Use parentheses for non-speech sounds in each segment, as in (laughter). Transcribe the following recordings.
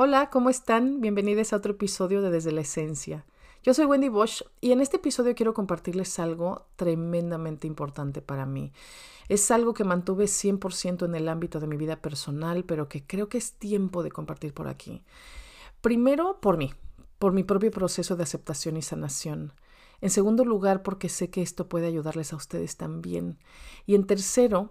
Hola, ¿cómo están? Bienvenidos a otro episodio de Desde la Esencia. Yo soy Wendy Bosch y en este episodio quiero compartirles algo tremendamente importante para mí. Es algo que mantuve 100% en el ámbito de mi vida personal, pero que creo que es tiempo de compartir por aquí. Primero, por mí, por mi propio proceso de aceptación y sanación. En segundo lugar, porque sé que esto puede ayudarles a ustedes también. Y en tercero,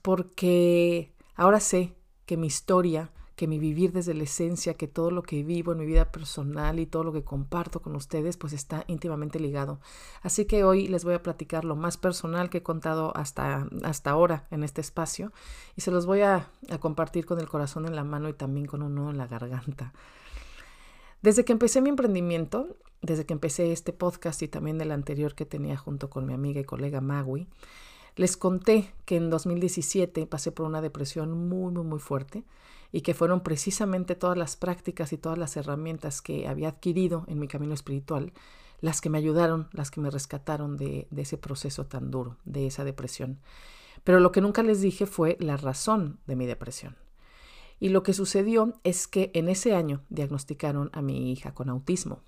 porque ahora sé que mi historia que mi vivir desde la esencia, que todo lo que vivo en mi vida personal y todo lo que comparto con ustedes, pues está íntimamente ligado. Así que hoy les voy a platicar lo más personal que he contado hasta, hasta ahora en este espacio y se los voy a, a compartir con el corazón en la mano y también con un nudo en la garganta. Desde que empecé mi emprendimiento, desde que empecé este podcast y también el anterior que tenía junto con mi amiga y colega Magui, les conté que en 2017 pasé por una depresión muy, muy, muy fuerte y que fueron precisamente todas las prácticas y todas las herramientas que había adquirido en mi camino espiritual las que me ayudaron, las que me rescataron de, ese proceso tan duro, de esa depresión. Pero lo que nunca les dije fue la razón de mi depresión. Y lo que sucedió es que en ese año diagnosticaron a mi hija con autismo.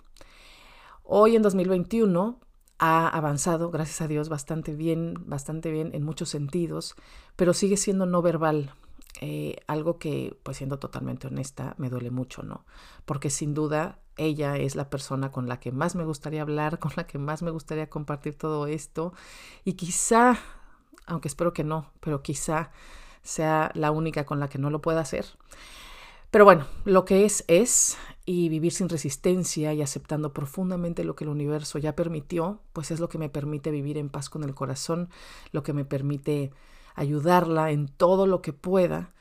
Hoy en 2021 ha avanzado, gracias a Dios, bastante bien, bastante bien en muchos sentidos, pero sigue siendo no verbal. Eh, algo que, pues siendo totalmente honesta, me duele mucho, ¿no? Porque sin duda ella es la persona con la que más me gustaría hablar, (laughs) con la que más me gustaría compartir todo esto y quizá, aunque espero que no, pero quizá sea la única con la que no lo pueda hacer. Pero bueno, lo que es es, y vivir sin resistencia y aceptando profundamente lo que el universo ya permitió, pues es lo que me permite vivir en paz con el corazón, lo que me permite ayudarla en todo lo que pueda,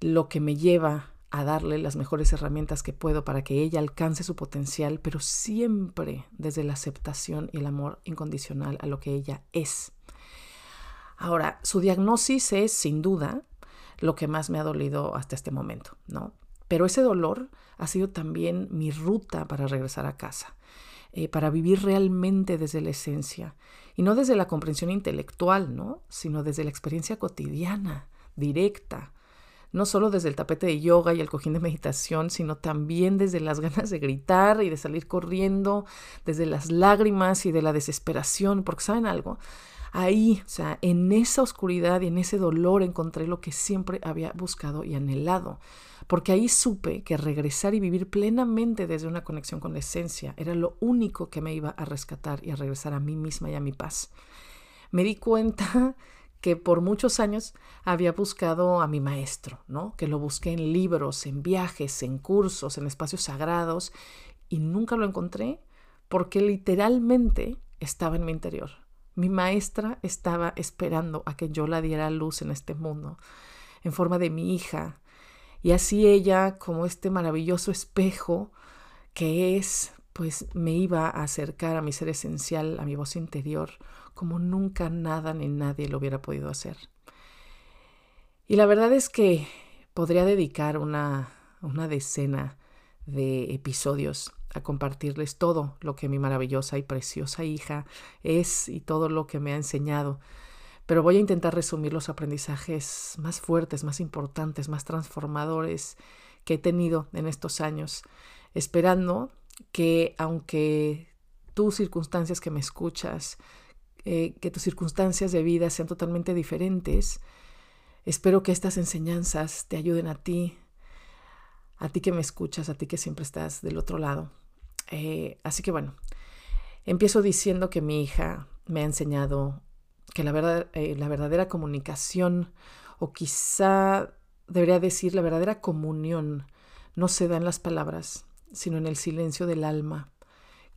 lo que me lleva a darle las mejores herramientas que puedo para que ella alcance su potencial, pero siempre desde la aceptación y el amor incondicional a lo que ella es. Ahora, su diagnosis es sin duda lo que más me ha dolido hasta este momento, ¿no? Pero ese dolor ha sido también mi ruta para regresar a casa, eh, para vivir realmente desde la esencia y no desde la comprensión intelectual, ¿no? Sino desde la experiencia cotidiana, directa, no solo desde el tapete de yoga y el cojín de meditación, sino también desde las (laughs) ganas de gritar y de salir corriendo, desde las lágrimas y de la desesperación, porque saben algo, ahí, o sea, en esa oscuridad y en ese dolor encontré lo que siempre había buscado y anhelado, porque ahí supe que regresar y vivir plenamente desde una conexión con la esencia era lo único que me iba a rescatar y a regresar a mí misma y a mi paz. Me di cuenta (laughs) que por muchos años había buscado a mi maestro, ¿no? Que lo busqué en libros, en viajes, en cursos, en espacios sagrados y nunca lo encontré porque literalmente estaba en mi interior. Mi maestra estaba esperando a que yo la diera luz en este mundo, en forma de mi hija, y así ella, como este maravilloso espejo que es, pues me iba a acercar a mi ser esencial, a mi voz interior, como nunca nada ni nadie lo hubiera podido hacer. Y la verdad es que podría dedicar una, una decena de episodios a compartirles todo lo que mi maravillosa y preciosa hija es y todo lo que me ha enseñado. Pero voy a intentar resumir los aprendizajes más fuertes, más importantes, más transformadores que he tenido en estos años, esperando que aunque tus circunstancias que me escuchas, eh, que tus circunstancias de vida sean totalmente diferentes, espero que estas enseñanzas te ayuden a ti, a ti que me escuchas, a ti que siempre estás del otro lado, eh, así que bueno, empiezo diciendo que mi hija me ha enseñado que la, verdad, eh, la verdadera comunicación, o quizá debería decir la verdadera comunión, no se da en las palabras, sino en el silencio del alma,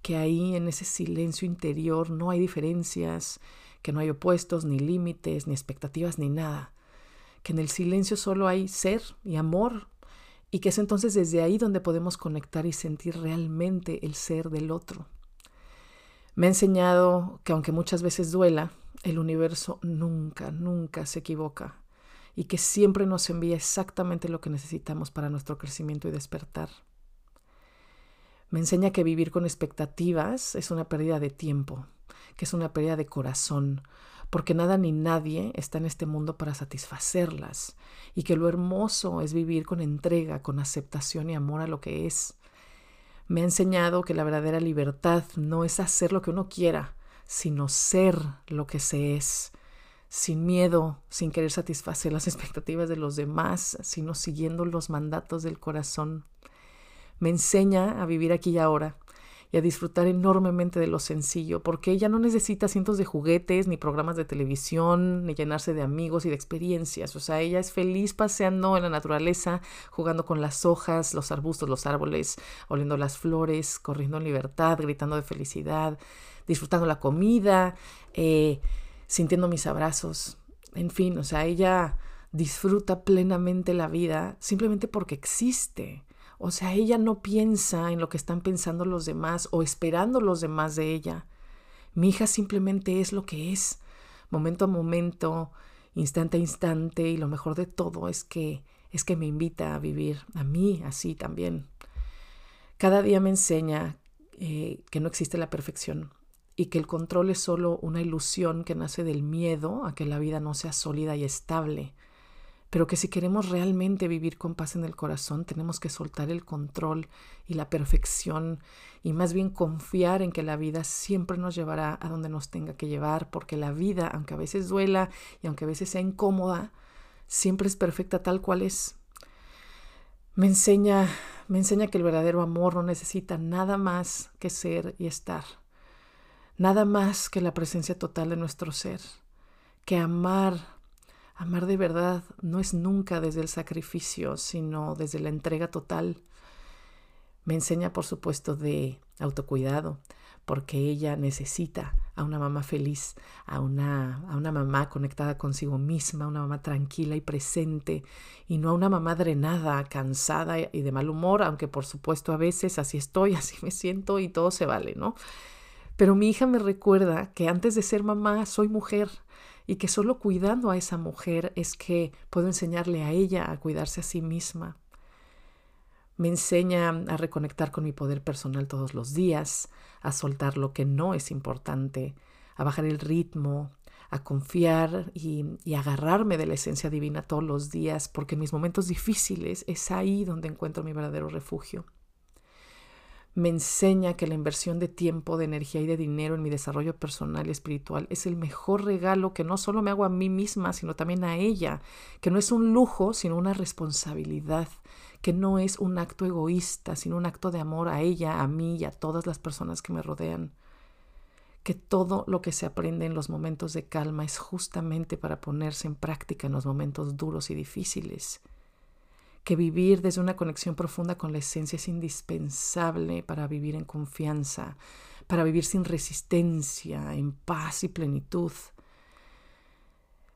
que ahí en ese silencio interior no hay diferencias, que no hay opuestos, ni límites, ni expectativas, ni nada, que en el silencio solo hay ser y amor y que es entonces desde ahí donde podemos conectar y sentir realmente el ser del otro. Me ha enseñado que aunque muchas veces duela, el universo nunca, nunca se equivoca y que siempre nos envía exactamente lo que necesitamos para nuestro crecimiento y despertar. Me enseña que vivir con expectativas es una pérdida de tiempo, que es una pérdida de corazón, porque nada ni nadie está en este mundo para satisfacerlas, y que lo hermoso es vivir con entrega, con aceptación y amor a lo que es. Me ha enseñado que la verdadera libertad no es hacer lo que uno quiera, sino ser lo que se es, sin miedo, sin querer satisfacer las (laughs) expectativas de los demás, sino siguiendo los mandatos del corazón. Me enseña a vivir aquí y ahora y a disfrutar enormemente de lo sencillo, porque ella no necesita cientos de juguetes, ni programas de televisión, ni llenarse de amigos y de experiencias. O sea, ella es feliz paseando en la naturaleza, jugando con las hojas, los arbustos, los árboles, oliendo las flores, corriendo en libertad, gritando de felicidad, disfrutando la comida, eh, sintiendo mis abrazos. En fin, o sea, ella disfruta plenamente la vida simplemente porque existe. O sea, ella no piensa en lo que están pensando los demás o esperando los demás de ella. Mi hija simplemente es lo que es, momento a momento, instante a instante, y lo mejor de todo es que es que me invita a vivir a mí así también. Cada día me enseña eh, que no existe la perfección y que el control es solo una ilusión que nace del miedo a que la vida no sea sólida y estable pero que si queremos realmente vivir con paz en el corazón, tenemos que soltar el control y la perfección y más bien confiar en que la vida siempre nos llevará a donde nos tenga que llevar, porque la vida, aunque a veces duela y aunque a veces sea incómoda, siempre es perfecta tal cual es. Me enseña, me enseña que el verdadero amor no necesita nada más que ser y estar, nada más que la presencia total de nuestro ser, que amar Amar de verdad no es nunca desde el sacrificio, sino desde la entrega total. Me enseña, por supuesto, de autocuidado, porque ella necesita a una mamá feliz, a una, a una mamá conectada consigo misma, una mamá tranquila y presente, y no a una mamá drenada, cansada y de mal humor, aunque por supuesto a veces así estoy, (laughs) así me siento y todo se vale, ¿no? Pero mi hija me recuerda que antes de ser mamá soy mujer y que solo cuidando a esa mujer es que puedo enseñarle a ella a cuidarse a sí misma. Me enseña a reconectar con mi poder personal todos los días, a soltar lo que no es importante, a bajar el ritmo, a confiar y, agarrarme de la esencia divina todos los días, porque en mis momentos difíciles es ahí donde encuentro mi verdadero refugio me enseña que la inversión de tiempo, de energía y de dinero en mi desarrollo personal y espiritual es el mejor regalo que no solo me hago a mí misma, sino también a ella, que no es un lujo, sino una responsabilidad, que no es un acto egoísta, sino un acto de amor a ella, a mí y a todas las personas que me rodean. Que todo lo que se aprende en los momentos de calma es justamente para ponerse en práctica en los momentos duros y difíciles que vivir desde una conexión profunda con la esencia es indispensable para vivir en confianza, para vivir sin resistencia, en paz y plenitud.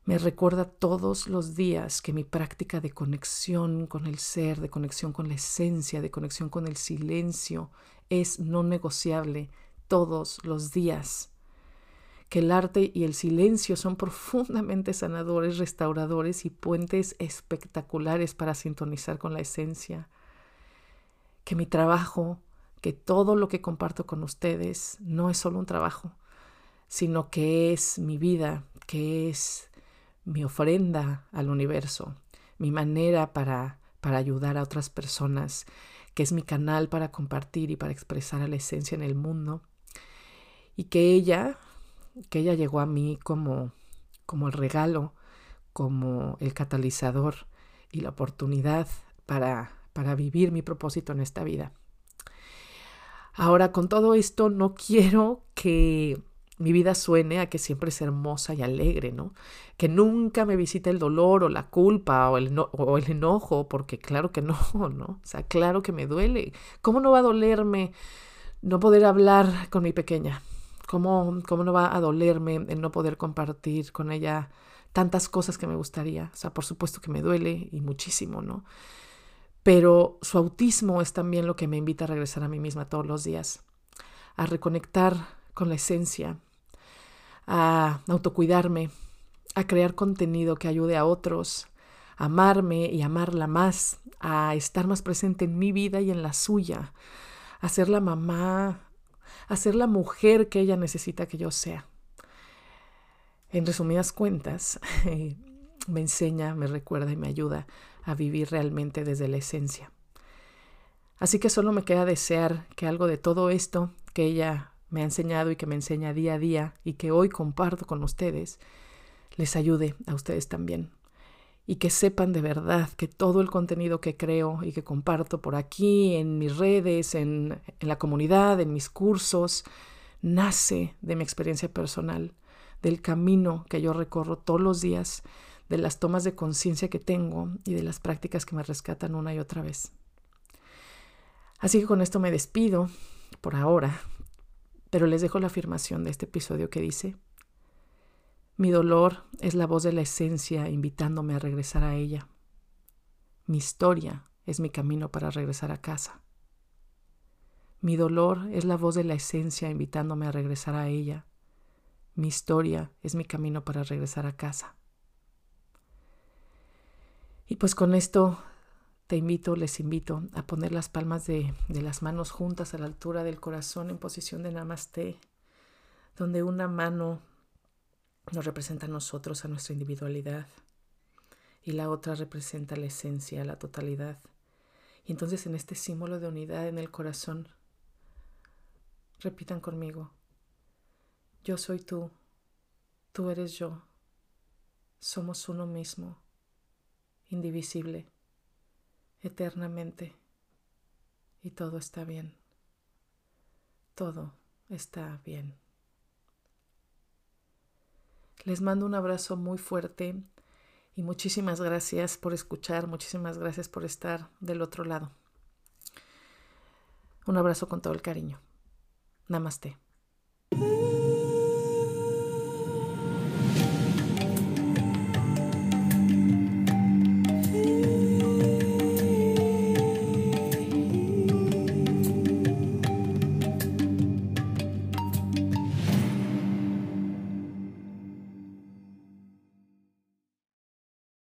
Me recuerda todos los días que mi práctica de conexión con el ser, de conexión con la esencia, de conexión con el silencio es no negociable todos los días que el arte y el silencio son profundamente sanadores, restauradores y puentes espectaculares para sintonizar con la esencia. Que mi trabajo, que todo lo que comparto con ustedes no es solo un trabajo, sino que es mi vida, que es mi ofrenda al universo, mi manera para, para ayudar a otras personas, que es mi canal para compartir y para expresar a la esencia en el mundo. Y que ella, que ella llegó a mí como, como el regalo, como el catalizador y la oportunidad para, para vivir mi propósito en esta vida. Ahora, con todo esto, no quiero que mi vida suene a que siempre es hermosa y alegre, ¿no? Que nunca me visite el dolor o la culpa o el, o el enojo, porque claro que no, (laughs) ¿no? O sea, claro que me duele. ¿Cómo no va a dolerme no poder hablar con mi pequeña? ¿Cómo, ¿Cómo no va a dolerme el no poder compartir con ella tantas cosas que me gustaría? O sea, por supuesto que me duele y muchísimo, ¿no? Pero su autismo es también lo que me invita a regresar a mí misma todos los días, a reconectar con la esencia, a autocuidarme, a crear contenido que ayude a otros, amarme y amarla más, a estar más presente en mi vida y en la suya, a ser la mamá, a ser la mujer que ella necesita que yo sea. En resumidas cuentas, (laughs) me enseña, me recuerda y me ayuda a vivir realmente desde la esencia. Así que solo me queda desear que algo de todo esto que ella me ha enseñado y que me enseña día a día y que hoy comparto con ustedes, les ayude a ustedes también. Y que sepan de verdad que todo el contenido que creo y que comparto por aquí, en mis redes, en, en la comunidad, en mis cursos, nace de mi experiencia personal, del camino que yo recorro todos los días, de las tomas de conciencia que tengo y de las prácticas que me rescatan una y otra vez. Así que con esto me despido por ahora, pero les dejo la afirmación de este episodio que dice, mi dolor es la voz de la esencia invitándome a regresar a ella. Mi historia es mi camino para regresar a casa. Mi dolor es la voz de la esencia invitándome a regresar a ella. Mi historia es mi camino para regresar a casa. Y pues con esto te invito, les invito a poner las palmas de, las manos juntas a la altura del corazón en posición de namaste, donde una mano nos representa a nosotros, a nuestra individualidad, y la otra representa la esencia, la totalidad. Y entonces en este símbolo de unidad en el corazón, repitan conmigo, yo soy tú, tú eres yo, somos uno mismo, indivisible, eternamente, y todo está bien, todo está bien. Les mando un abrazo muy fuerte y muchísimas gracias por escuchar, muchísimas gracias por estar del otro lado. Un abrazo con todo el cariño. Namaste.